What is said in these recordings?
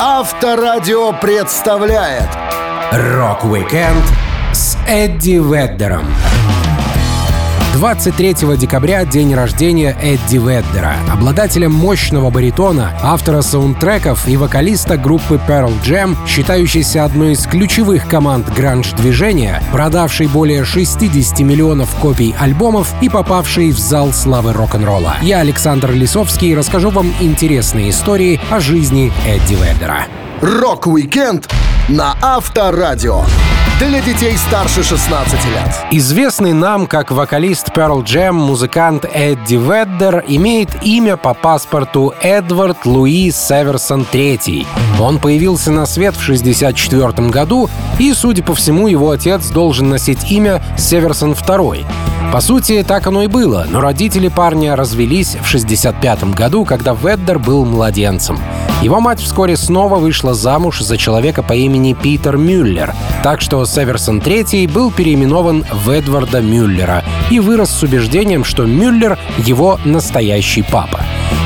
Авторадио представляет Рок-викенд с Эдди Веддером. 23 декабря день рождения Эдди Веддера, обладателя мощного баритона, автора саундтреков и вокалиста группы Pearl Jam, считающейся одной из ключевых команд гранж-движения, продавшей более 60 миллионов копий альбомов и попавшей в зал славы рок-н-ролла. Я, Александр Лисовский, расскажу вам интересные истории о жизни Эдди Веддера. Рок-викенд на Авторадио. Для детей старше 16 лет. Известный нам как вокалист Pearl Jam музыкант Эдди Веддер имеет имя по паспорту Эдвард Луи Северсон III. Он появился на свет в 1964 году, и, судя по всему, его отец должен носить имя Северсон II. По сути, так оно и было, но родители парня развелись в 65 году, когда Веддер был младенцем. Его мать вскоре снова вышла замуж за человека по имени Питер Мюллер, так что Северсон III был переименован в Эдварда Мюллера и вырос с убеждением, что Мюллер — его настоящий папа.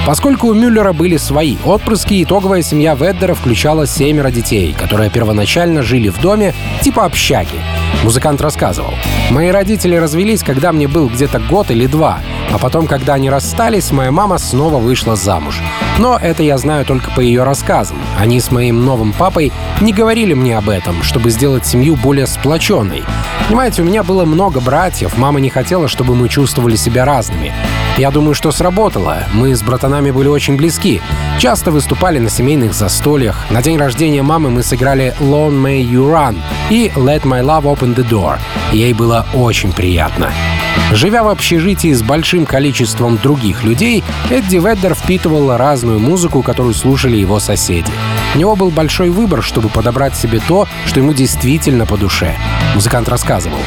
Поскольку у Мюллера были свои отпрыски, итоговая семья Веддера включала семеро детей, которые первоначально жили в доме типа общаги. Музыкант рассказывал. «Мои родители развелись, когда мне был где-то год или два, а потом, когда они расстались, моя мама снова вышла замуж. Но это я знаю только по ее рассказам. Они с моим новым папой не говорили мне об этом, чтобы сделать семью более сплоченной. Понимаете, у меня было много братьев, мама не хотела, чтобы мы чувствовали себя разными. Я думаю, что сработало. Мы с братанами были очень близки. Часто выступали на семейных застольях. На день рождения мамы мы сыграли «Long May You Run» и «Let My Love Open the Door». Ей было очень приятно. Живя в общежитии с большим количеством других людей, Эдди Веддер впитывал разную музыку, которую слушали его соседи. У него был большой выбор, чтобы подобрать себе то, что ему действительно по душе. Музыкант рассказывал.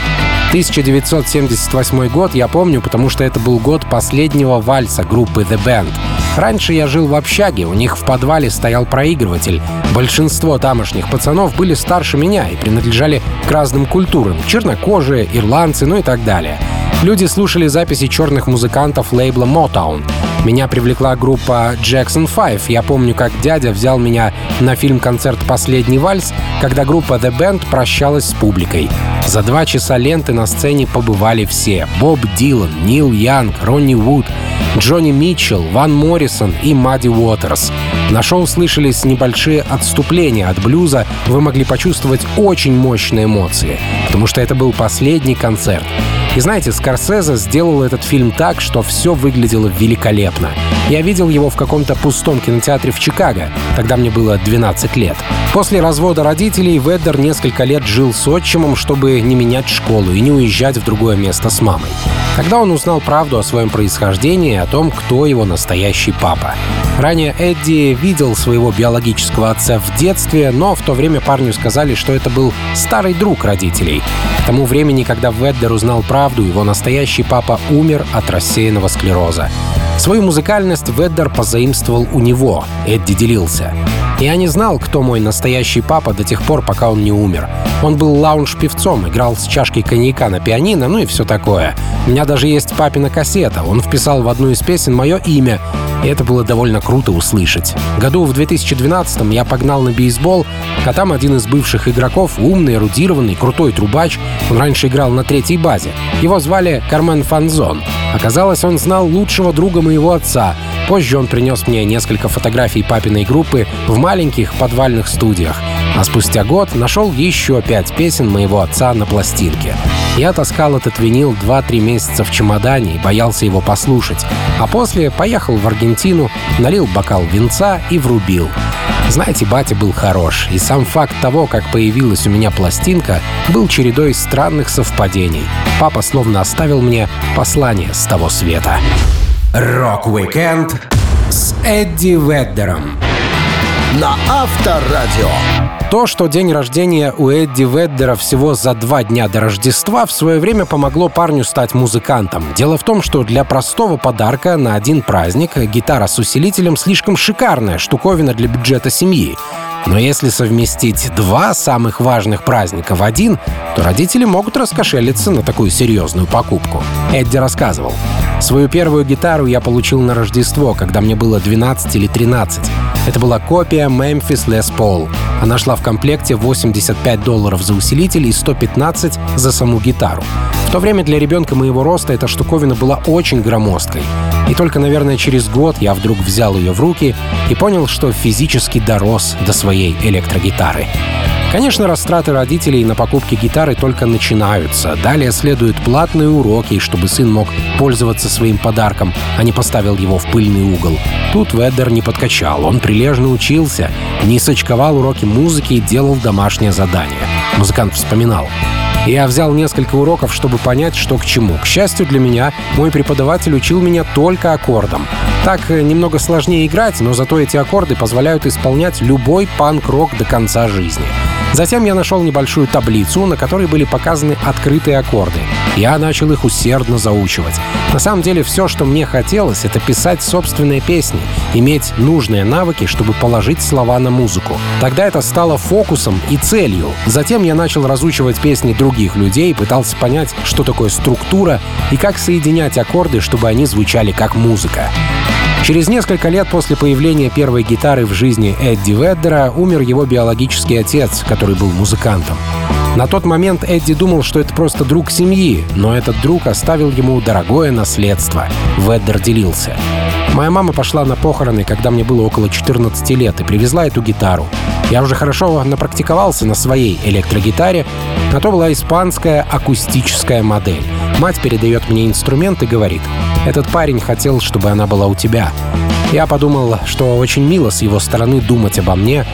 1978 год я помню, потому что это был год последнего вальса группы The Band. Раньше я жил в общаге, у них в подвале стоял проигрыватель. Большинство тамошних пацанов были старше меня и принадлежали к разным культурам. Чернокожие, ирландцы, ну и так далее. Люди слушали записи черных музыкантов лейбла Motown. Меня привлекла группа Jackson 5. Я помню, как дядя взял меня на фильм-концерт «Последний вальс», когда группа The Band прощалась с публикой. За два часа ленты на сцене побывали все. Боб Дилан, Нил Янг, Ронни Вуд, Джонни Митчелл, Ван Моррисон и Мадди Уотерс. На шоу слышались небольшие отступления от блюза, вы могли почувствовать очень мощные эмоции, потому что это был последний концерт. И знаете, Скорсезе сделал этот фильм так, что все выглядело великолепно. Я видел его в каком-то пустом кинотеатре в Чикаго. Тогда мне было 12 лет. После развода родителей Веддер несколько лет жил с отчимом, чтобы не менять школу и не уезжать в другое место с мамой. Тогда он узнал правду о своем происхождении и о том, кто его настоящий папа. Ранее Эдди видел своего биологического отца в детстве, но в то время парню сказали, что это был старый друг родителей. К тому времени, когда Веддер узнал правду, его настоящий папа умер от рассеянного склероза. Свою музыкальность Веддер позаимствовал у него, Эдди делился. Я не знал, кто мой настоящий папа до тех пор, пока он не умер. Он был лаунж-певцом, играл с чашкой коньяка на пианино, ну и все такое. У меня даже есть папина кассета. Он вписал в одну из песен мое имя, и это было довольно круто услышать. Году в 2012 я погнал на бейсбол, а там один из бывших игроков, умный, эрудированный, крутой трубач, он раньше играл на третьей базе. Его звали Кармен Фанзон. Оказалось, он знал лучшего друга моего отца. Позже он принес мне несколько фотографий папиной группы в маленьких подвальных студиях. А спустя год нашел еще пять песен моего отца на пластинке. Я таскал этот винил 2-3 месяца в чемодане и боялся его послушать. А после поехал в Аргентину, налил бокал винца и врубил. Знаете, батя был хорош, и сам факт того, как появилась у меня пластинка, был чередой странных совпадений. Папа словно оставил мне послание с того света. Рок-викенд С Эдди Веддером. На Авторадио. То, что день рождения у Эдди Веддера всего за два дня до Рождества, в свое время помогло парню стать музыкантом. Дело в том, что для простого подарка на один праздник гитара с усилителем слишком шикарная штуковина для бюджета семьи. Но если совместить два самых важных праздника в один, то родители могут раскошелиться на такую серьезную покупку. Эдди рассказывал. Свою первую гитару я получил на Рождество, когда мне было 12 или 13. Это была копия Memphis Les Paul. Она шла в комплекте 85 долларов за усилитель и 115 за саму гитару. То время для ребенка моего роста эта штуковина была очень громоздкой. И только, наверное, через год я вдруг взял ее в руки и понял, что физически дорос до своей электрогитары. Конечно, растраты родителей на покупки гитары только начинаются. Далее следуют платные уроки, чтобы сын мог пользоваться своим подарком, а не поставил его в пыльный угол. Тут Веддер не подкачал, он прилежно учился, не сочковал уроки музыки и делал домашнее задание. Музыкант вспоминал. Я взял несколько уроков, чтобы понять, что к чему. К счастью для меня, мой преподаватель учил меня только аккордам. Так э, немного сложнее играть, но зато эти аккорды позволяют исполнять любой панк-рок до конца жизни. Затем я нашел небольшую таблицу, на которой были показаны открытые аккорды. Я начал их усердно заучивать. На самом деле все, что мне хотелось, это писать собственные песни, иметь нужные навыки, чтобы положить слова на музыку. Тогда это стало фокусом и целью. Затем я начал разучивать песни других людей, пытался понять, что такое структура и как соединять аккорды, чтобы они звучали как музыка. Через несколько лет после появления первой гитары в жизни Эдди Веддера умер его биологический отец, который был музыкантом. На тот момент Эдди думал, что это просто друг семьи, но этот друг оставил ему дорогое наследство. Веддер делился. Моя мама пошла на похороны, когда мне было около 14 лет, и привезла эту гитару. Я уже хорошо напрактиковался на своей электрогитаре, а то была испанская акустическая модель. Мать передает мне инструмент и говорит, «Этот парень хотел, чтобы она была у тебя». Я подумал, что очень мило с его стороны думать обо мне,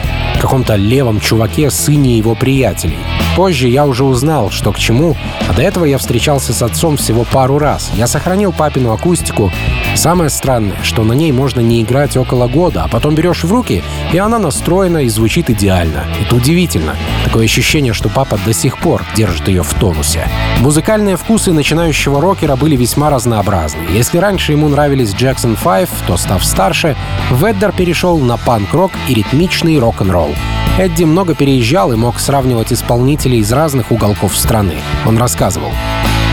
каком-то левом чуваке, сыне его приятелей. Позже я уже узнал, что к чему, а до этого я встречался с отцом всего пару раз. Я сохранил папину акустику. Самое странное, что на ней можно не играть около года, а потом берешь в руки, и она настроена и звучит идеально. Это удивительно. Такое ощущение, что папа до сих пор держит ее в тонусе. Музыкальные вкусы начинающего рокера были весьма разнообразны. Если раньше ему нравились Jackson 5, то, став старше, Веддер перешел на панк-рок и ритмичный рок-н-ролл. Эдди много переезжал и мог сравнивать исполнителей из разных уголков страны. Он рассказывал.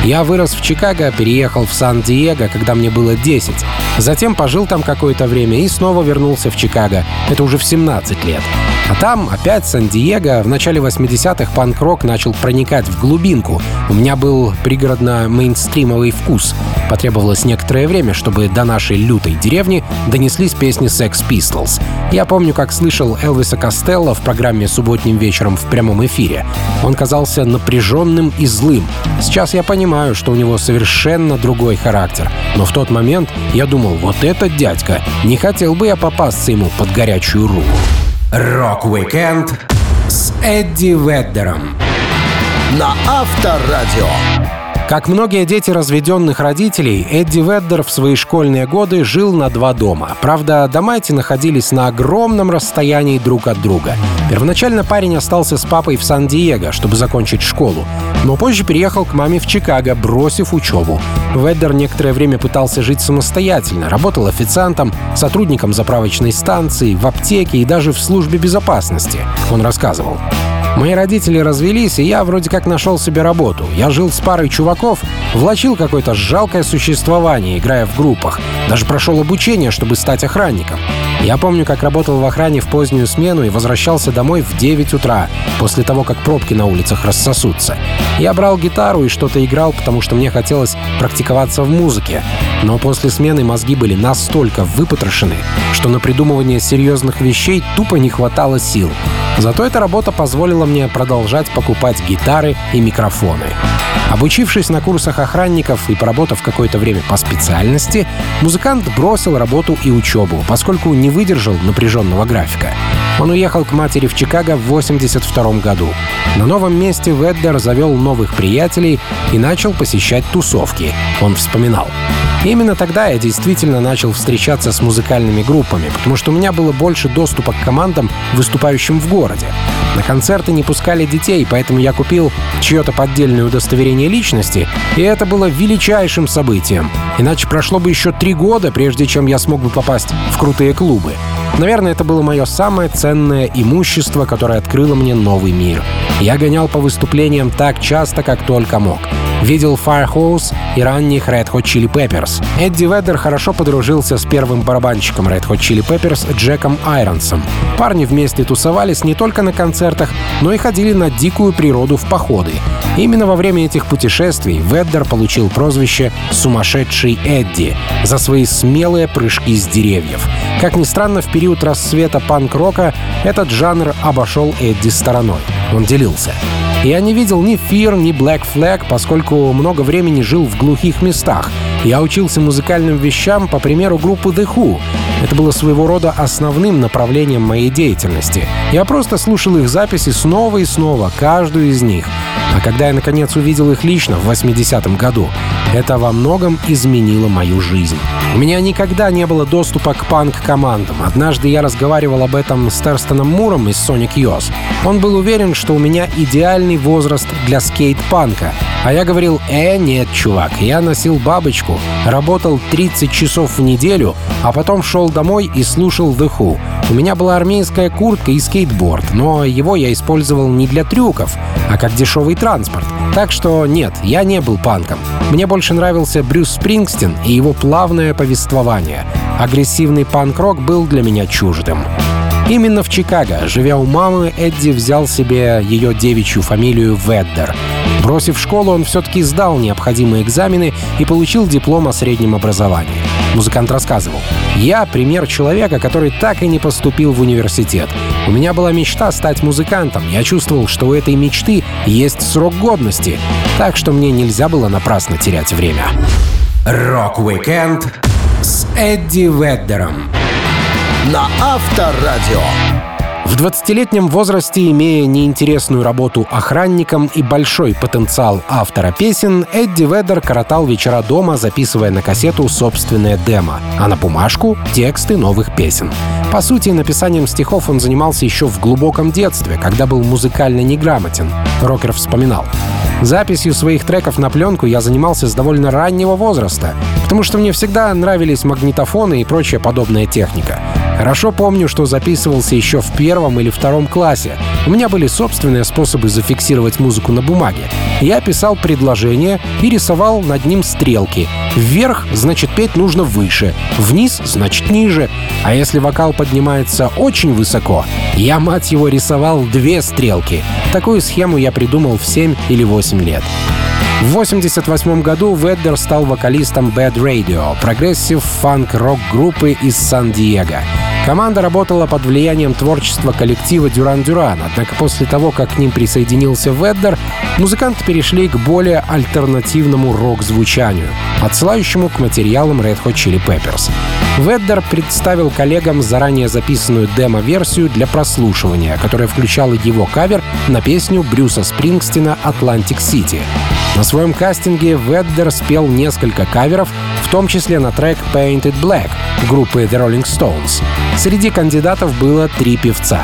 Я вырос в Чикаго, переехал в Сан-Диего, когда мне было 10. Затем пожил там какое-то время и снова вернулся в Чикаго. Это уже в 17 лет. А там опять Сан-Диего. В начале 80-х панк-рок начал проникать в глубинку. У меня был пригородно-мейнстримовый вкус. Потребовалось некоторое время, чтобы до нашей лютой деревни донеслись песни Sex Pistols. Я помню, как слышал Элвиса Костелло в программе «Субботним вечером» в прямом эфире. Он казался напряженным и злым. Сейчас я понимаю, что у него совершенно другой характер. Но в тот момент я думал, вот этот дядька, не хотел бы я попасться ему под горячую руку. Рок-викенд С Эдди Веддером. На Авторадио. Как многие дети разведенных родителей, Эдди Веддер в свои школьные годы жил на два дома. Правда, дома эти находились на огромном расстоянии друг от друга. Первоначально парень остался с папой в Сан-Диего, чтобы закончить школу. Но позже переехал к маме в Чикаго, бросив учебу. Веддер некоторое время пытался жить самостоятельно. Работал официантом, сотрудником заправочной станции, в аптеке и даже в службе безопасности. Он рассказывал. Мои родители развелись, и я вроде как нашел себе работу. Я жил с парой чуваков, влачил какое-то жалкое существование, играя в группах. Даже прошел обучение, чтобы стать охранником. Я помню, как работал в охране в позднюю смену и возвращался домой в 9 утра, после того, как пробки на улицах рассосутся. Я брал гитару и что-то играл, потому что мне хотелось практиковаться в музыке. Но после смены мозги были настолько выпотрошены, что на придумывание серьезных вещей тупо не хватало сил. Зато эта работа позволила мне продолжать покупать гитары и микрофоны. Обучившись на курсах охранников и поработав какое-то время по специальности, музыкант бросил работу и учебу, поскольку не выдержал напряженного графика. Он уехал к матери в Чикаго в 82 году. На новом месте Веддер завел новых приятелей и начал посещать тусовки. Он вспоминал. Именно тогда я действительно начал встречаться с музыкальными группами, потому что у меня было больше доступа к командам, выступающим в городе. На концерты не пускали детей, поэтому я купил чье-то поддельное удостоверение личности, и это было величайшим событием. Иначе прошло бы еще три года, прежде чем я смог бы попасть в крутые клубы. Наверное, это было мое самое ценное имущество, которое открыло мне новый мир. Я гонял по выступлениям так часто, как только мог видел Firehose и ранних Red Hot Chili Peppers. Эдди Веддер хорошо подружился с первым барабанщиком Red Hot Chili Peppers Джеком Айронсом. Парни вместе тусовались не только на концертах, но и ходили на дикую природу в походы. Именно во время этих путешествий Веддер получил прозвище «Сумасшедший Эдди» за свои смелые прыжки с деревьев. Как ни странно, в период расцвета панк-рока этот жанр обошел Эдди стороной. Он делился. Я не видел ни Fear, ни Black Flag, поскольку много времени жил в глухих местах. Я учился музыкальным вещам по примеру группы The Who. Это было своего рода основным направлением моей деятельности. Я просто слушал их записи снова и снова, каждую из них. А когда я наконец увидел их лично в 80-м году, это во многом изменило мою жизнь. У меня никогда не было доступа к панк-командам. Однажды я разговаривал об этом с Терстоном Муром из Sonic Youth. Он был уверен, что у меня идеальный возраст для скейт-панка. А я говорил, э, нет, чувак, я носил бабочку, работал 30 часов в неделю, а потом шел домой и слушал The Who. У меня была армейская куртка и скейтборд, но его я использовал не для трюков, а как дешевый транспорт. Так что нет, я не был панком. Мне больше нравился Брюс Спрингстин и его плавное повествование. Агрессивный панк-рок был для меня чуждым. Именно в Чикаго, живя у мамы, Эдди взял себе ее девичью фамилию Веддер. Бросив школу, он все-таки сдал необходимые экзамены и получил диплом о среднем образовании. Музыкант рассказывал. «Я пример человека, который так и не поступил в университет. У меня была мечта стать музыкантом. Я чувствовал, что у этой мечты есть срок годности. Так что мне нельзя было напрасно терять время». Рок-викенд с Эдди Веддером на Авторадио. В 20-летнем возрасте, имея неинтересную работу охранником и большой потенциал автора песен, Эдди Ведер коротал вечера дома, записывая на кассету собственное демо, а на бумажку — тексты новых песен. По сути, написанием стихов он занимался еще в глубоком детстве, когда был музыкально неграмотен. Рокер вспоминал. Записью своих треков на пленку я занимался с довольно раннего возраста, потому что мне всегда нравились магнитофоны и прочая подобная техника. Хорошо помню, что записывался еще в первом или втором классе. У меня были собственные способы зафиксировать музыку на бумаге. Я писал предложение и рисовал над ним стрелки. Вверх, значит, петь нужно выше. Вниз, значит, ниже. А если вокал поднимается очень высоко, я, мать его, рисовал две стрелки. Такую схему я придумал в 7 или 8 лет. В 1988 году Веддер стал вокалистом Bad Radio, прогрессив фанк-рок группы из Сан-Диего. Команда работала под влиянием творчества коллектива Duran Duran, однако после того, как к ним присоединился Веддер, музыканты перешли к более альтернативному рок-звучанию, отсылающему к материалам Red Hot Chili Peppers. Веддер представил коллегам заранее записанную демо-версию для прослушивания, которая включала его кавер на песню Брюса Спрингстина «Atlantic City». На своем кастинге Веддер спел несколько каверов, в том числе на трек Paint It Black группы The Rolling Stones. Среди кандидатов было три певца.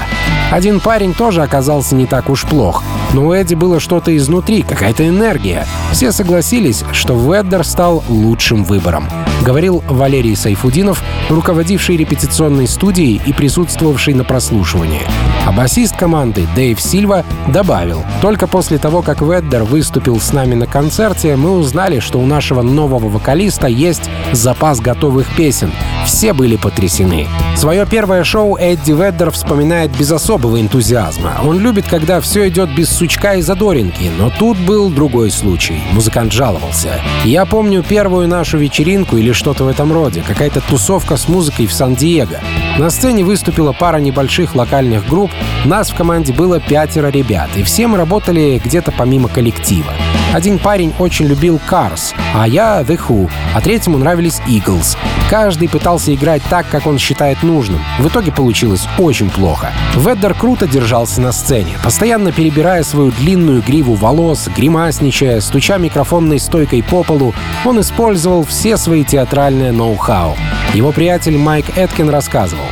Один парень тоже оказался не так уж плох, но у Эдди было что-то изнутри, какая-то энергия. Все согласились, что Веддер стал лучшим выбором. Говорил Валерий Сайфудинов, руководивший репетиционной студией и присутствовавший на прослушивании. А басист команды Дэйв Сильва добавил, только после того, как Веддер выступил с нами на концерте, мы узнали, что у нашего нового вокалиста есть запас готовых песен. Все были потрясены. Свое первое шоу Эдди Веддер вспоминает без особого энтузиазма. Он любит, когда все идет без сучка и задоринки, но тут был другой случай. Музыкант жаловался. Я помню первую нашу вечеринку или что-то в этом роде, какая-то тусовка с музыкой в Сан-Диего. На сцене выступила пара небольших локальных групп, нас в команде было пятеро ребят, и все мы работали где-то помимо коллектива. Один парень очень любил Cars, а я The Who, а третьему нравились Eagles. Каждый пытался играть так, как он считает нужным. В итоге получилось очень плохо. Веддер круто держался на сцене, постоянно перебирая свою длинную гриву волос, гримасничая, стуча микрофонной стойкой по полу, он использовал все свои театральные ноу-хау. Его приятель Майк Эткин рассказывал.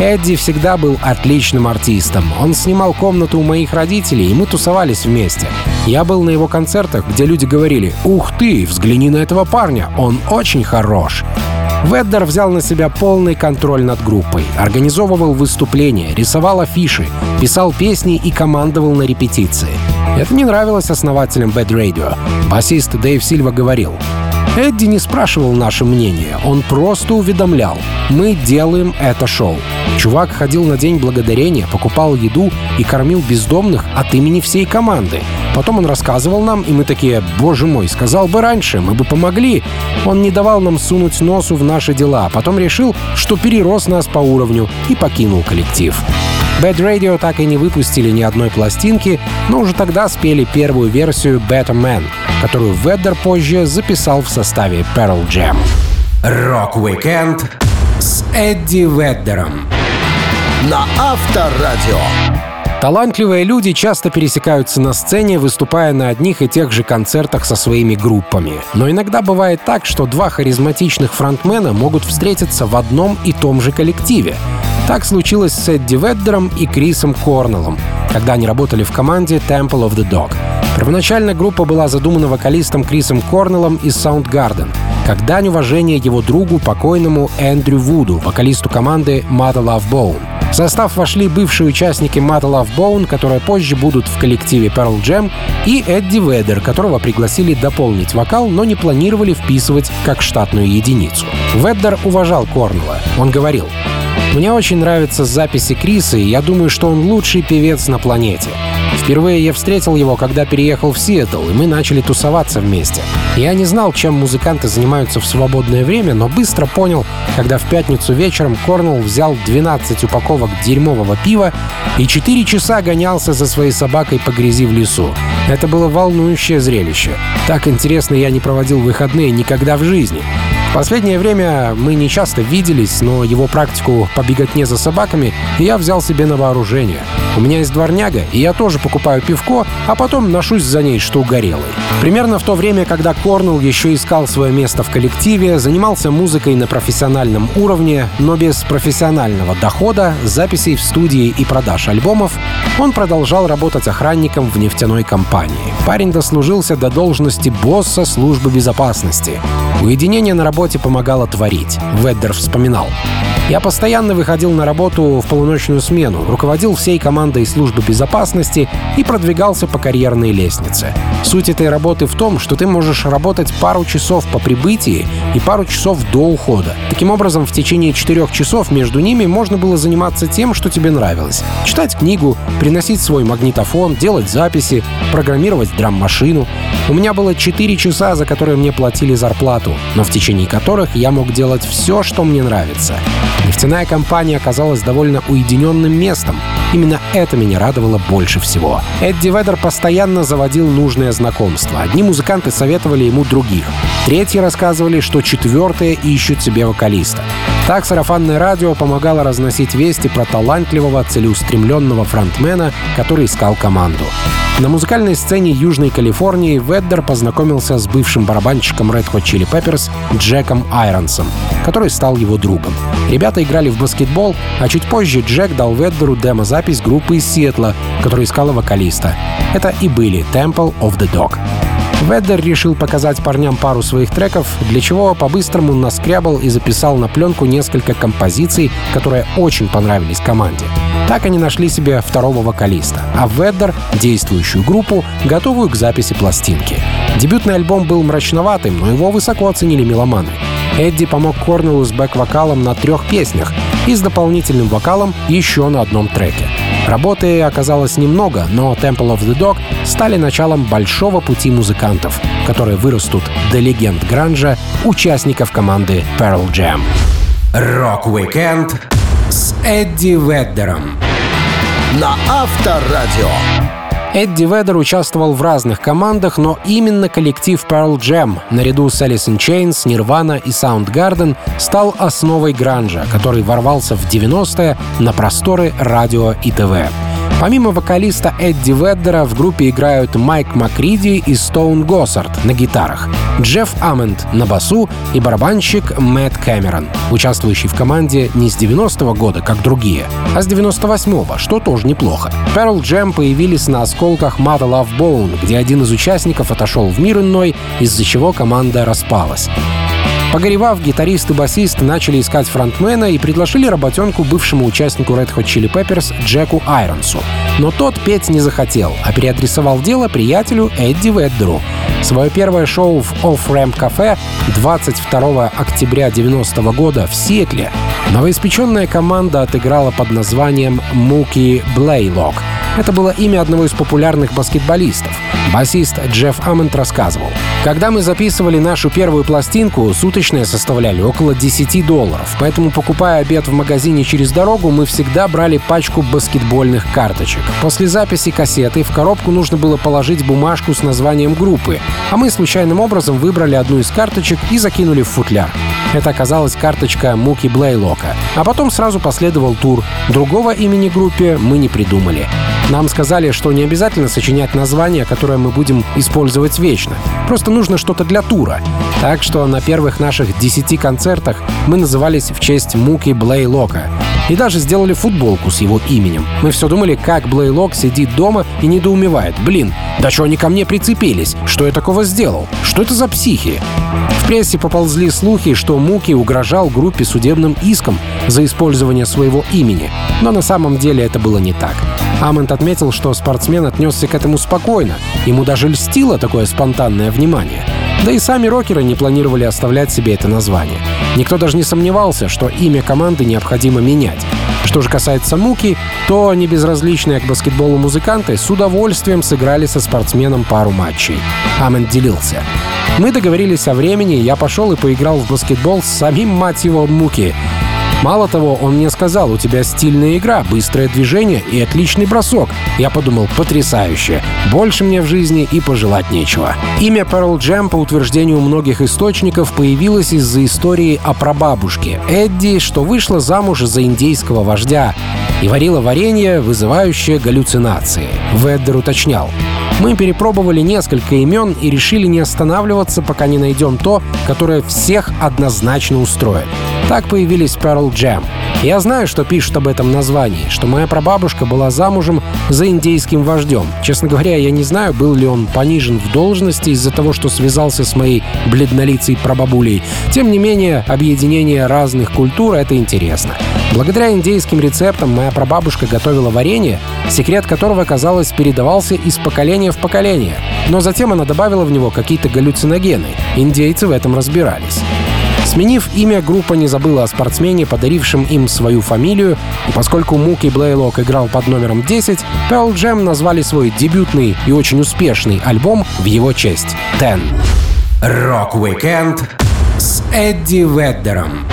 Эдди всегда был отличным артистом. Он снимал комнату у моих родителей, и мы тусовались вместе. Я был на его концертах, где люди говорили «Ух ты, взгляни на этого парня, он очень хорош». Веддер взял на себя полный контроль над группой, организовывал выступления, рисовал афиши, писал песни и командовал на репетиции. Это не нравилось основателям Bad Radio. Басист Дэйв Сильва говорил, Эдди не спрашивал наше мнение, он просто уведомлял. Мы делаем это шоу. Чувак ходил на День Благодарения, покупал еду и кормил бездомных от имени всей команды. Потом он рассказывал нам, и мы такие, боже мой, сказал бы раньше, мы бы помогли. Он не давал нам сунуть нос в наши дела, потом решил, что перерос нас по уровню и покинул коллектив. Bad Radio так и не выпустили ни одной пластинки, но уже тогда спели первую версию Better Man, которую Веддер позже записал в составе Pearl Jam. Рок-викенд с Эдди Веддером. На Авторадио. Талантливые люди часто пересекаются на сцене, выступая на одних и тех же концертах со своими группами. Но иногда бывает так, что два харизматичных фронтмена могут встретиться в одном и том же коллективе. Так случилось с Эдди Веддером и Крисом Корнеллом, когда они работали в команде Temple of the Dog. Первоначально группа была задумана вокалистом Крисом Корнеллом из Soundgarden, как дань уважения его другу, покойному Эндрю Вуду, вокалисту команды Mother Love Bone. В состав вошли бывшие участники Mother Love Bone, которые позже будут в коллективе Pearl Jam, и Эдди Ведер, которого пригласили дополнить вокал, но не планировали вписывать как штатную единицу. Ведер уважал Корнелла. Он говорил, мне очень нравятся записи Криса, и я думаю, что он лучший певец на планете. Впервые я встретил его, когда переехал в Сиэтл, и мы начали тусоваться вместе. Я не знал, чем музыканты занимаются в свободное время, но быстро понял, когда в пятницу вечером Корнелл взял 12 упаковок дерьмового пива и 4 часа гонялся за своей собакой по грязи в лесу. Это было волнующее зрелище. Так интересно я не проводил выходные никогда в жизни последнее время мы не часто виделись, но его практику по беготне за собаками я взял себе на вооружение. У меня есть дворняга, и я тоже покупаю пивко, а потом ношусь за ней, что угорелой. Примерно в то время, когда Корнелл еще искал свое место в коллективе, занимался музыкой на профессиональном уровне, но без профессионального дохода, записей в студии и продаж альбомов, он продолжал работать охранником в нефтяной компании. Парень дослужился до должности босса службы безопасности. Уединение на работе работе помогало творить. Веддер вспоминал. Я постоянно выходил на работу в полуночную смену, руководил всей командой службы безопасности и продвигался по карьерной лестнице. Суть этой работы в том, что ты можешь работать пару часов по прибытии и пару часов до ухода. Таким образом, в течение четырех часов между ними можно было заниматься тем, что тебе нравилось. Читать книгу, приносить свой магнитофон, делать записи, программировать драм-машину. У меня было четыре часа, за которые мне платили зарплату, но в течение которых я мог делать все, что мне нравится. Нефтяная компания оказалась довольно уединенным местом. Именно это меня радовало больше всего. Эдди Ведер постоянно заводил нужные знакомства. Одни музыканты советовали ему других. Третьи рассказывали, что четвертые ищут себе вокалиста. Так сарафанное радио помогало разносить вести про талантливого, целеустремленного фронтмена, который искал команду. На музыкальной сцене Южной Калифорнии Веддер познакомился с бывшим барабанщиком Red Hot Chili Peppers Джеком Айронсом, который стал его другом. Ребята играли в баскетбол, а чуть позже Джек дал Веддеру демо-запись группы из Сиэтла, которая искала вокалиста. Это и были Temple of the Dog. Веддер решил показать парням пару своих треков, для чего по-быстрому наскрябал и записал на пленку несколько композиций, которые очень понравились команде. Так они нашли себе второго вокалиста, а Веддер — действующую группу, готовую к записи пластинки. Дебютный альбом был мрачноватым, но его высоко оценили меломаны. Эдди помог Корнеллу с бэк-вокалом на трех песнях и с дополнительным вокалом еще на одном треке. Работы оказалось немного, но Temple of the Dog стали началом большого пути музыкантов, которые вырастут до легенд гранжа, участников команды Pearl Jam. Рок-викенд с Эдди Веддером на Авторадио. Эдди Ведер участвовал в разных командах, но именно коллектив Pearl Jam наряду с Alice in Chains, Nirvana и Soundgarden стал основой гранжа, который ворвался в 90-е на просторы радио и ТВ. Помимо вокалиста Эдди Веддера в группе играют Майк Макриди и Стоун Госсард на гитарах, Джефф Амент на басу и барабанщик Мэтт Кэмерон, участвующий в команде не с 90-го года, как другие, а с 98-го, что тоже неплохо. Pearl Jam появились на осколках Mother Love Bone, где один из участников отошел в мир иной, из-за чего команда распалась. Погоревав, гитарист и басист начали искать фронтмена и предложили работенку бывшему участнику Red Hot Chili Peppers Джеку Айронсу. Но тот петь не захотел, а переадресовал дело приятелю Эдди Веддеру. Свое первое шоу в Off Ramp Cafe 22 октября 90 года в Сиэтле новоиспеченная команда отыграла под названием Муки Блейлок — это было имя одного из популярных баскетболистов. Басист Джефф Аммонд рассказывал. Когда мы записывали нашу первую пластинку, суточные составляли около 10 долларов, поэтому, покупая обед в магазине через дорогу, мы всегда брали пачку баскетбольных карточек. После записи кассеты в коробку нужно было положить бумажку с названием группы, а мы случайным образом выбрали одну из карточек и закинули в футляр. Это оказалась карточка Муки Блейлока. А потом сразу последовал тур. Другого имени группе мы не придумали. Нам сказали, что не обязательно сочинять название, которое мы будем использовать вечно. Просто нужно что-то для тура. Так что на первых наших десяти концертах мы назывались в честь Муки Блейлока. И даже сделали футболку с его именем. Мы все думали, как Блейлок сидит дома и недоумевает. Блин, да что они ко мне прицепились? Что я такого сделал? Что это за психи? В прессе поползли слухи, что Муки угрожал группе судебным иском за использование своего имени. Но на самом деле это было не так. Амонт отметил, что спортсмен отнесся к этому спокойно. Ему даже льстило такое спонтанное внимание. Да и сами рокеры не планировали оставлять себе это название. Никто даже не сомневался, что имя команды необходимо менять. Что же касается Муки, то небезразличные к баскетболу музыканты с удовольствием сыграли со спортсменом пару матчей. Амент делился. Мы договорились о времени, я пошел и поиграл в баскетбол с самим, мать его, Муки. Мало того, он мне сказал, у тебя стильная игра, быстрое движение и отличный бросок. Я подумал, потрясающе. Больше мне в жизни и пожелать нечего. Имя Pearl Jam, по утверждению многих источников, появилось из-за истории о прабабушке Эдди, что вышла замуж за индейского вождя и варила варенье, вызывающее галлюцинации. Веддер уточнял. Мы перепробовали несколько имен и решили не останавливаться, пока не найдем то, которое всех однозначно устроит. Так появились Pearl Jam. Я знаю, что пишут об этом названии, что моя прабабушка была замужем за индейским вождем. Честно говоря, я не знаю, был ли он понижен в должности из-за того, что связался с моей бледнолицей прабабулей. Тем не менее, объединение разных культур — это интересно. Благодаря индейским рецептам моя прабабушка готовила варенье, секрет которого, казалось, передавался из поколения в поколение. Но затем она добавила в него какие-то галлюциногены. Индейцы в этом разбирались. Сменив имя, группа не забыла о спортсмене, подарившем им свою фамилию, и поскольку Муки Блейлок играл под номером 10, Pearl Jam назвали свой дебютный и очень успешный альбом в его честь — «Ten». Рок-викенд с Эдди Веддером.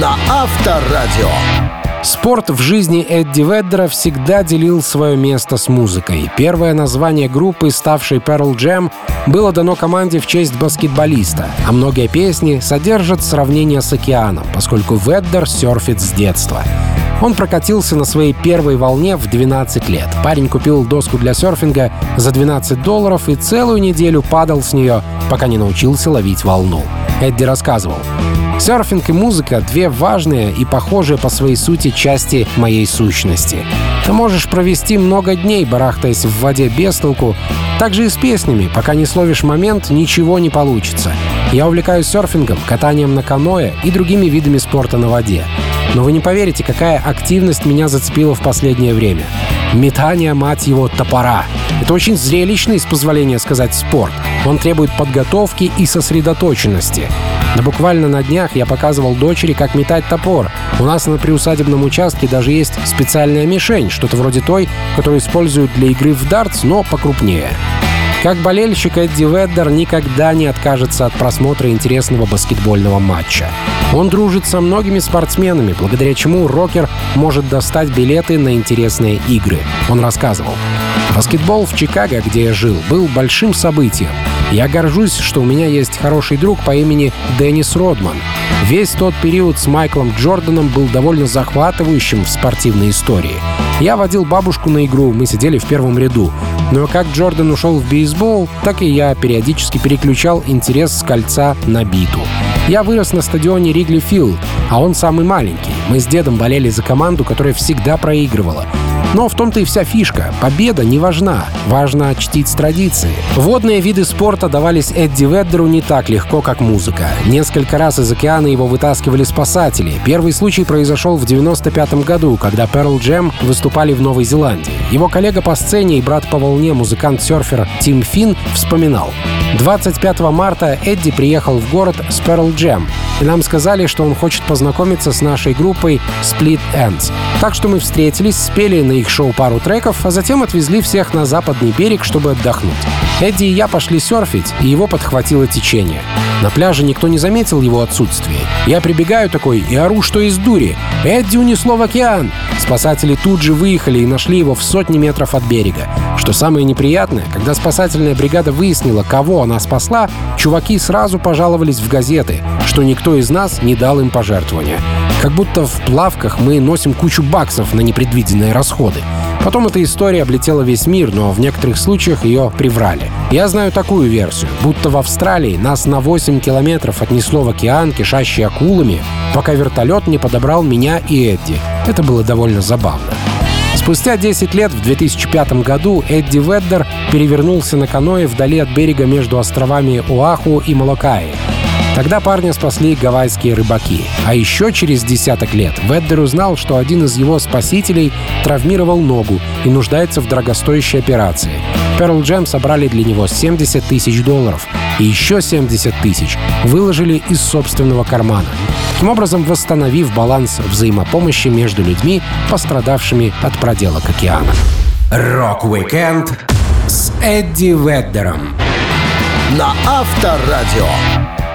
На Авторадио. Спорт в жизни Эдди Веддера всегда делил свое место с музыкой. Первое название группы, ставшей Pearl Jam, было дано команде в честь баскетболиста, а многие песни содержат сравнение с океаном, поскольку Веддер серфит с детства. Он прокатился на своей первой волне в 12 лет. Парень купил доску для серфинга за 12 долларов и целую неделю падал с нее, пока не научился ловить волну. Эдди рассказывал. Серфинг и музыка — две важные и похожие по своей сути части моей сущности. Ты можешь провести много дней, барахтаясь в воде без толку. Так же и с песнями. Пока не словишь момент, ничего не получится. Я увлекаюсь серфингом, катанием на каноэ и другими видами спорта на воде. Но вы не поверите, какая активность меня зацепила в последнее время. Метание, мать его, топора. Это очень зрелищный, с позволения сказать, спорт. Он требует подготовки и сосредоточенности. Да буквально на днях я показывал дочери, как метать топор. У нас на приусадебном участке даже есть специальная мишень, что-то вроде той, которую используют для игры в дартс, но покрупнее. Как болельщик Эдди Веддер никогда не откажется от просмотра интересного баскетбольного матча. Он дружит со многими спортсменами, благодаря чему рокер может достать билеты на интересные игры. Он рассказывал. Баскетбол в Чикаго, где я жил, был большим событием. Я горжусь, что у меня есть хороший друг по имени Деннис Родман. Весь тот период с Майклом Джорданом был довольно захватывающим в спортивной истории. Я водил бабушку на игру, мы сидели в первом ряду. Но как Джордан ушел в бейсбол, так и я периодически переключал интерес с кольца на биту. Я вырос на стадионе Ригли Филд, а он самый маленький. Мы с дедом болели за команду, которая всегда проигрывала. Но в том-то и вся фишка. Победа не важна. Важно чтить традиции. Водные виды спорта давались Эдди Веддеру не так легко, как музыка. Несколько раз из океана его вытаскивали спасатели. Первый случай произошел в 95 году, когда Pearl Jam выступали в Новой Зеландии. Его коллега по сцене и брат по волне, музыкант-серфер Тим Финн, вспоминал. 25 марта Эдди приехал в город с Pearl Jam, и нам сказали, что он хочет познакомиться с нашей группой Split Ends. Так что мы встретились, спели на их шоу пару треков, а затем отвезли всех на западный берег, чтобы отдохнуть. Эдди и я пошли серфить, и его подхватило течение. На пляже никто не заметил его отсутствие. Я прибегаю такой и ору, что из дури. Эдди унесло в океан. Спасатели тут же выехали и нашли его в сотни метров от берега. Что самое неприятное, когда спасательная бригада выяснила, кого она спасла, чуваки сразу пожаловались в газеты, что никто из нас не дал им пожертвования. Как будто в плавках мы носим кучу баксов на непредвиденные расходы. Потом эта история облетела весь мир, но в некоторых случаях ее приврали. Я знаю такую версию, будто в Австралии нас на 8 километров отнесло в океан, кишащий акулами, пока вертолет не подобрал меня и Эдди. Это было довольно забавно. Спустя 10 лет, в 2005 году, Эдди Веддер перевернулся на каное вдали от берега между островами Оаху и Молокаи. Тогда парня спасли гавайские рыбаки. А еще через десяток лет Веддер узнал, что один из его спасителей травмировал ногу и нуждается в дорогостоящей операции. Pearl Jam собрали для него 70 тысяч долларов, и еще 70 тысяч выложили из собственного кармана. Таким образом, восстановив баланс взаимопомощи между людьми, пострадавшими от проделок океана. Рок-викенд С Эдди Веддером. На Авторадио.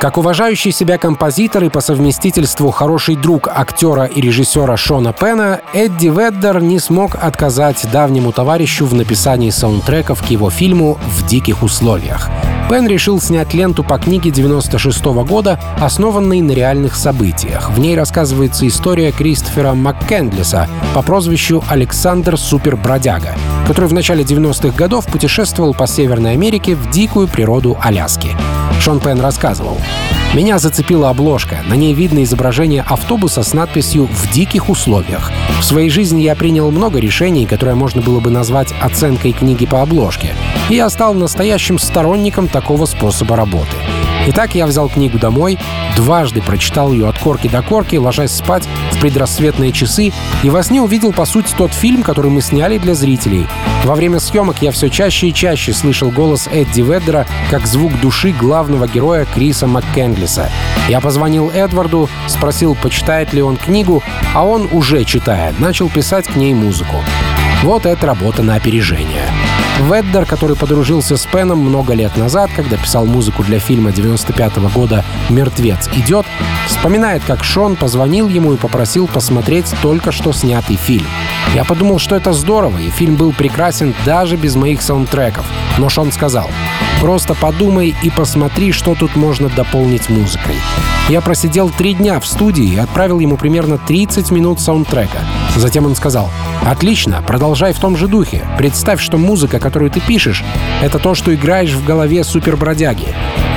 Как уважающий себя композитор и по совместительству хороший друг актера и режиссера Шона Пена, Эдди Веддер не смог отказать давнему товарищу в написании саундтреков к его фильму «В диких условиях». Пен решил снять ленту по книге 96 года, основанной на реальных событиях. В ней рассказывается история Кристофера МакКендлиса по прозвищу Александр Супербродяга, который в начале 90-х годов путешествовал по Северной Америке в дикую природу Аляски. Шон Пен рассказывал. Меня зацепила обложка. На ней видно изображение автобуса с надписью «В диких условиях». В своей жизни я принял много решений, которые можно было бы назвать оценкой книги по обложке. И я стал настоящим сторонником такого способа работы. Итак, я взял книгу домой, дважды прочитал ее от корки до корки, ложась спать в предрассветные часы, и во сне увидел, по сути, тот фильм, который мы сняли для зрителей. Во время съемок я все чаще и чаще слышал голос Эдди Веддера как звук души главного героя Криса МакКендлиса. Я позвонил Эдварду, спросил, почитает ли он книгу, а он, уже читая, начал писать к ней музыку. Вот это работа на опережение. Веддер, который подружился с Пеном много лет назад, когда писал музыку для фильма 95 -го года «Мертвец идет», вспоминает, как Шон позвонил ему и попросил посмотреть только что снятый фильм. Я подумал, что это здорово, и фильм был прекрасен даже без моих саундтреков. Но Шон сказал, просто подумай и посмотри, что тут можно дополнить музыкой. Я просидел три дня в студии и отправил ему примерно 30 минут саундтрека. Затем он сказал, «Отлично, продолжай в том же духе. Представь, что музыка, которую ты пишешь, это то, что играешь в голове супербродяги.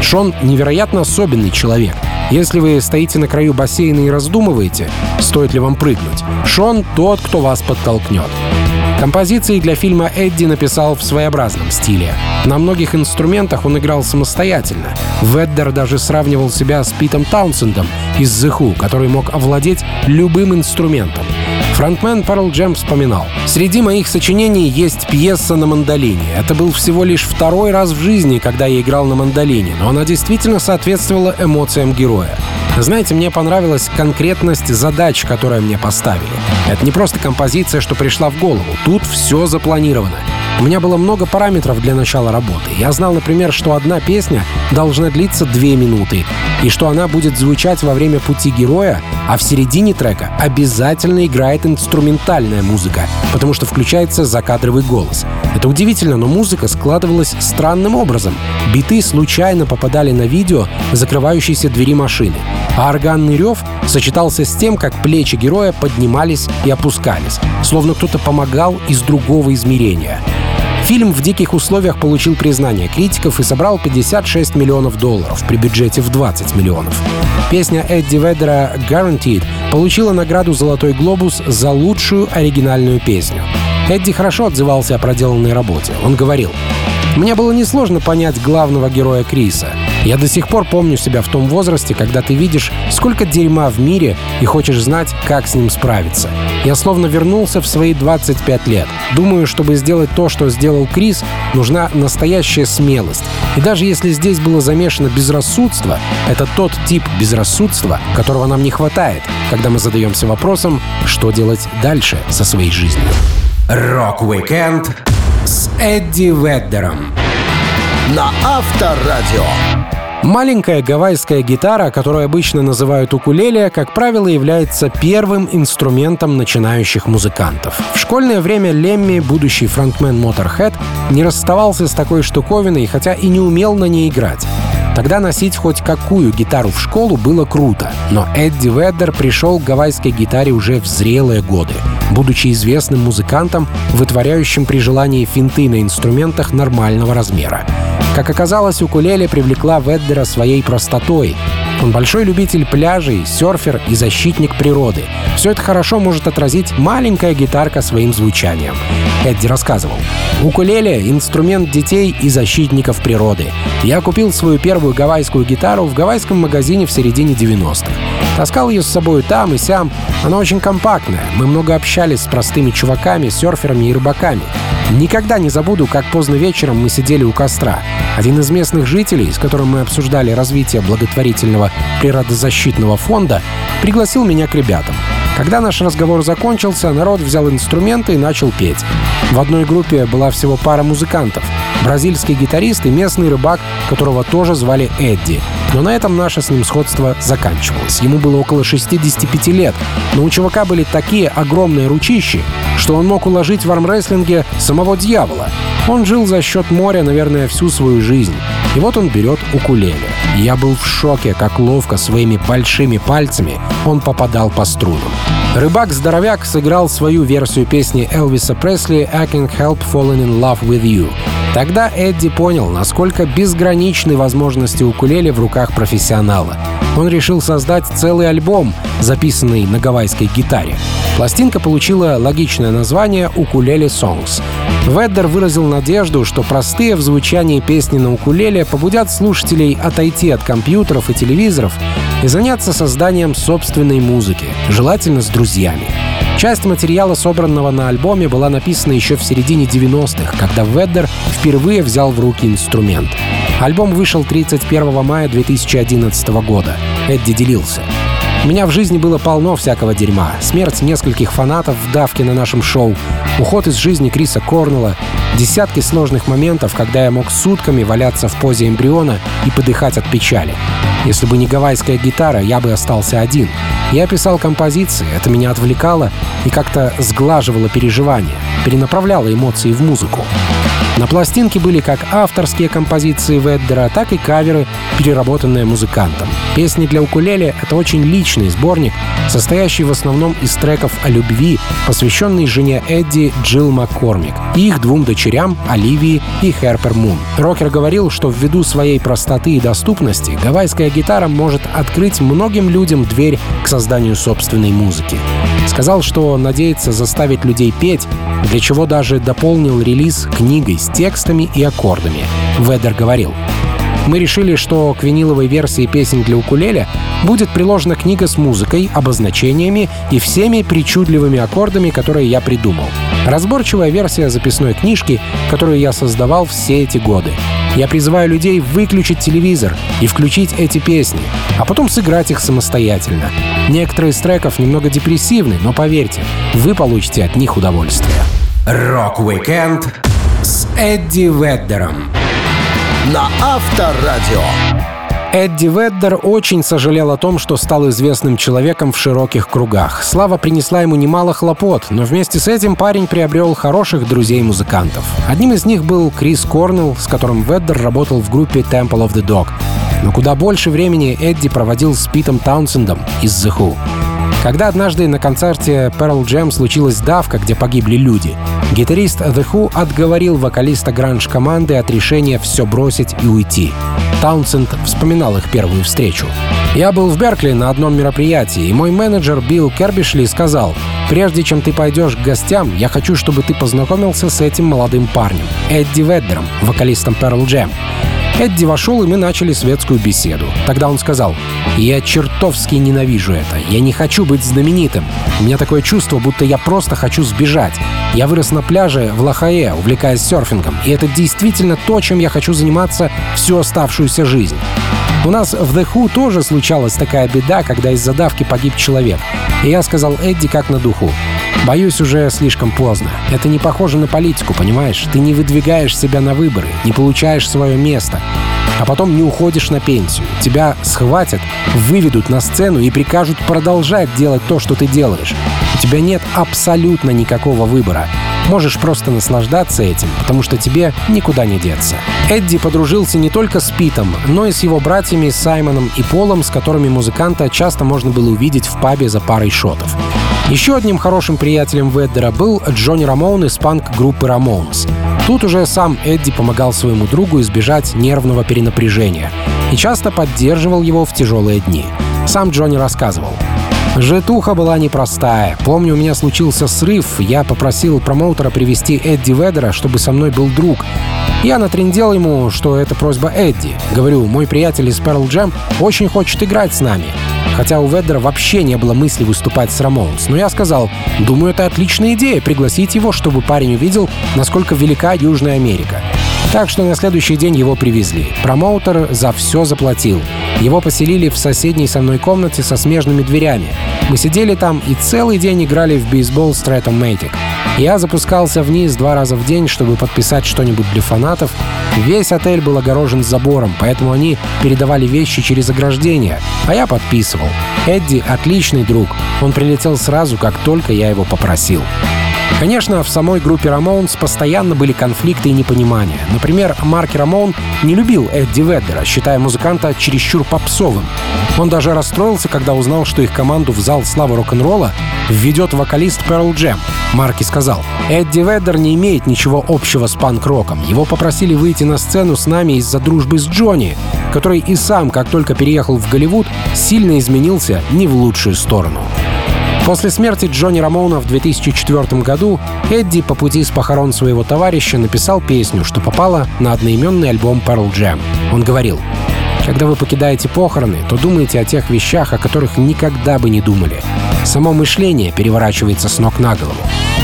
Шон невероятно особенный человек. Если вы стоите на краю бассейна и раздумываете, стоит ли вам прыгнуть, Шон тот, кто вас подтолкнет. Композиции для фильма Эдди написал в своеобразном стиле. На многих инструментах он играл самостоятельно. Веддер даже сравнивал себя с Питом Таунсендом из The Who, который мог овладеть любым инструментом. Фронтмен Pearl Jam вспоминал. «Среди моих сочинений есть пьеса на мандолине. Это был всего лишь второй раз в жизни, когда я играл на мандолине, но она действительно соответствовала эмоциям героя. Знаете, мне понравилась конкретность задач, которые мне поставили. Это не просто композиция, что пришла в голову. Тут все запланировано. У меня было много параметров для начала работы. Я знал, например, что одна песня должна длиться две минуты, и что она будет звучать во время пути героя, а в середине трека обязательно играет инструментальная музыка, потому что включается закадровый голос. Это удивительно, но музыка складывалась странным образом. Биты случайно попадали на видео закрывающейся двери машины, а органный рев сочетался с тем, как плечи героя поднимались и опускались, словно кто-то помогал из другого измерения. Фильм в диких условиях получил признание критиков и собрал 56 миллионов долларов при бюджете в 20 миллионов. Песня Эдди Веддера «Guaranteed» получила награду «Золотой глобус» за лучшую оригинальную песню. Эдди хорошо отзывался о проделанной работе. Он говорил, «Мне было несложно понять главного героя Криса. Я до сих пор помню себя в том возрасте, когда ты видишь, сколько дерьма в мире и хочешь знать, как с ним справиться. Я словно вернулся в свои 25 лет. Думаю, чтобы сделать то, что сделал Крис, нужна настоящая смелость. И даже если здесь было замешано безрассудство, это тот тип безрассудства, которого нам не хватает, когда мы задаемся вопросом, что делать дальше со своей жизнью. Рок-викенд С Эдди Веддером. На Авторадио. Маленькая гавайская гитара, которую обычно называют укулеле, как правило, является первым инструментом начинающих музыкантов. В школьное время Лемми, будущий фронтмен Motorhead, не расставался с такой штуковиной, хотя и не умел на ней играть. Тогда носить хоть какую гитару в школу было круто, но Эдди Веддер пришел к гавайской гитаре уже в зрелые годы, будучи известным музыкантом, вытворяющим при желании финты на инструментах нормального размера. Как оказалось, укулеле привлекла Веддера своей простотой. Он большой любитель пляжей, серфер и защитник природы. Все это хорошо может отразить маленькая гитарка своим звучанием. Эдди рассказывал. Укулеле — инструмент детей и защитников природы. Я купил свою первую гавайскую гитару в гавайском магазине в середине 90-х. Таскал ее с собой там и сям. Она очень компактная. Мы много общались с простыми чуваками, серферами и рыбаками. Никогда не забуду, как поздно вечером мы сидели у костра. Один из местных жителей, с которым мы обсуждали развитие благотворительного природозащитного фонда, пригласил меня к ребятам. Когда наш разговор закончился, народ взял инструменты и начал петь. В одной группе была всего пара музыкантов. Бразильский гитарист и местный рыбак, которого тоже звали Эдди. Но на этом наше с ним сходство заканчивалось. Ему было около 65 лет, но у чувака были такие огромные ручищи, что он мог уложить в армрестлинге самого дьявола. Он жил за счет моря, наверное, всю свою жизнь. И вот он берет укулеле. Я был в шоке, как ловко своими большими пальцами он попадал по струнам. Рыбак-здоровяк сыграл свою версию песни Элвиса Пресли «I Can't Help Falling in Love with You». Тогда Эдди понял, насколько безграничны возможности укулеле в руках профессионала. Он решил создать целый альбом, записанный на гавайской гитаре. Пластинка получила логичное название «Укулеле Songs». Веддер выразил надежду, что простые в звучании песни на укулеле побудят слушателей отойти от компьютеров и телевизоров и заняться созданием собственной музыки, желательно с друзьями. Часть материала, собранного на альбоме, была написана еще в середине 90-х, когда Веддер впервые взял в руки инструмент. Альбом вышел 31 мая 2011 года. Эдди делился. Меня в жизни было полно всякого дерьма. Смерть нескольких фанатов в давке на нашем шоу, уход из жизни Криса Корнелла, десятки сложных моментов, когда я мог сутками валяться в позе эмбриона и подыхать от печали. Если бы не гавайская гитара, я бы остался один. Я писал композиции, это меня отвлекало и как-то сглаживало переживания, перенаправляло эмоции в музыку. На пластинке были как авторские композиции Веддера, так и каверы, переработанные музыкантом. Песни для укулеле — это очень личный сборник, состоящий в основном из треков о любви, посвященный жене Эдди Джилл Маккормик и их двум дочерям Оливии и Херпер Мун. Рокер говорил, что ввиду своей простоты и доступности гавайская гитара может открыть многим людям дверь к созданию собственной музыки. Сказал, что надеется заставить людей петь, для чего даже дополнил релиз книгой текстами и аккордами. Ведер говорил, мы решили, что к виниловой версии песен для укулеле будет приложена книга с музыкой, обозначениями и всеми причудливыми аккордами, которые я придумал. Разборчивая версия записной книжки, которую я создавал все эти годы. Я призываю людей выключить телевизор и включить эти песни, а потом сыграть их самостоятельно. Некоторые из треков немного депрессивны, но поверьте, вы получите от них удовольствие. Рок-викенд С Эдди Веддером. На Авторадио. Эдди Веддер очень сожалел о том, что стал известным человеком в широких кругах. Слава принесла ему немало хлопот, но вместе с этим парень приобрел хороших друзей-музыкантов. Одним из них был Крис Корнелл, с которым Веддер работал в группе Temple of the Dog. Но куда больше времени Эдди проводил с Питом Таунсендом из The Who. Когда однажды на концерте Pearl Jam случилась давка, где погибли люди, гитарист The Who отговорил вокалиста гранж-команды от решения все бросить и уйти. Таунсенд вспоминал их первую встречу. «Я был в Беркли на одном мероприятии, и мой менеджер Билл Кербишли сказал, прежде чем ты пойдешь к гостям, я хочу, чтобы ты познакомился с этим молодым парнем, Эдди Веддером, вокалистом Pearl Jam. Эдди вошел, и мы начали светскую беседу. Тогда он сказал, «Я чертовски ненавижу это. Я не хочу быть знаменитым. У меня такое чувство, будто я просто хочу сбежать. Я вырос на пляже в Лахае, увлекаясь серфингом, и это действительно то, чем я хочу заниматься всю оставшуюся жизнь. У нас в The Who тоже случалась такая беда, когда из-за давки погиб человек. И я сказал Эдди как на духу. Боюсь, уже слишком поздно. Это не похоже на политику, понимаешь? Ты не выдвигаешь себя на выборы, не получаешь свое место а потом не уходишь на пенсию. Тебя схватят, выведут на сцену и прикажут продолжать делать то, что ты делаешь. У тебя нет абсолютно никакого выбора. Можешь просто наслаждаться этим, потому что тебе никуда не деться. Эдди подружился не только с Питом, но и с его братьями Саймоном и Полом, с которыми музыканта часто можно было увидеть в пабе за парой шотов. Еще одним хорошим приятелем Веддера был Джонни Рамоун из панк-группы Рамоунс. Тут уже сам Эдди помогал своему другу избежать нервного перенапряжения и часто поддерживал его в тяжелые дни. Сам Джонни рассказывал. Житуха была непростая. Помню, у меня случился срыв. Я попросил промоутера привести Эдди Ведера, чтобы со мной был друг. Я натрендел ему, что это просьба Эдди. Говорю, мой приятель из Pearl Jam очень хочет играть с нами. Хотя у Веддера вообще не было мысли выступать с Рамоунс. Но я сказал, думаю, это отличная идея пригласить его, чтобы парень увидел, насколько велика Южная Америка. Так что на следующий день его привезли. Промоутер за все заплатил. Его поселили в соседней со мной комнате со смежными дверями. Мы сидели там и целый день играли в бейсбол с Третом Мейтик. Я запускался вниз два раза в день, чтобы подписать что-нибудь для фанатов. Весь отель был огорожен забором, поэтому они передавали вещи через ограждение, а я подписывал. Эдди — отличный друг. Он прилетел сразу, как только я его попросил. Конечно, в самой группе Рамоунс постоянно были конфликты и непонимания. Например, Марки Рамоун не любил Эдди Веддера, считая музыканта чересчур попсовым. Он даже расстроился, когда узнал, что их команду в зал славы рок-н-ролла введет вокалист Pearl Jam. Марки сказал, «Эдди Веддер не имеет ничего общего с панк-роком. Его попросили выйти на сцену с нами из-за дружбы с Джонни, который и сам, как только переехал в Голливуд, сильно изменился не в лучшую сторону». После смерти Джонни Рамоуна в 2004 году Эдди по пути с похорон своего товарища написал песню, что попала на одноименный альбом Pearl Jam. Он говорил, когда вы покидаете похороны, то думаете о тех вещах, о которых никогда бы не думали. Само мышление переворачивается с ног на голову.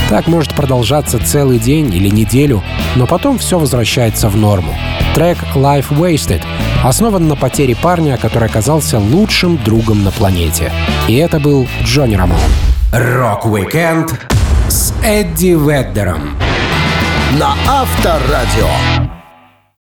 Так может продолжаться целый день или неделю, но потом все возвращается в норму. Трек «Life Wasted» основан на потере парня, который оказался лучшим другом на планете. И это был Джонни Рамон. Рок-викенд с Эдди Веддером. На Авторадио.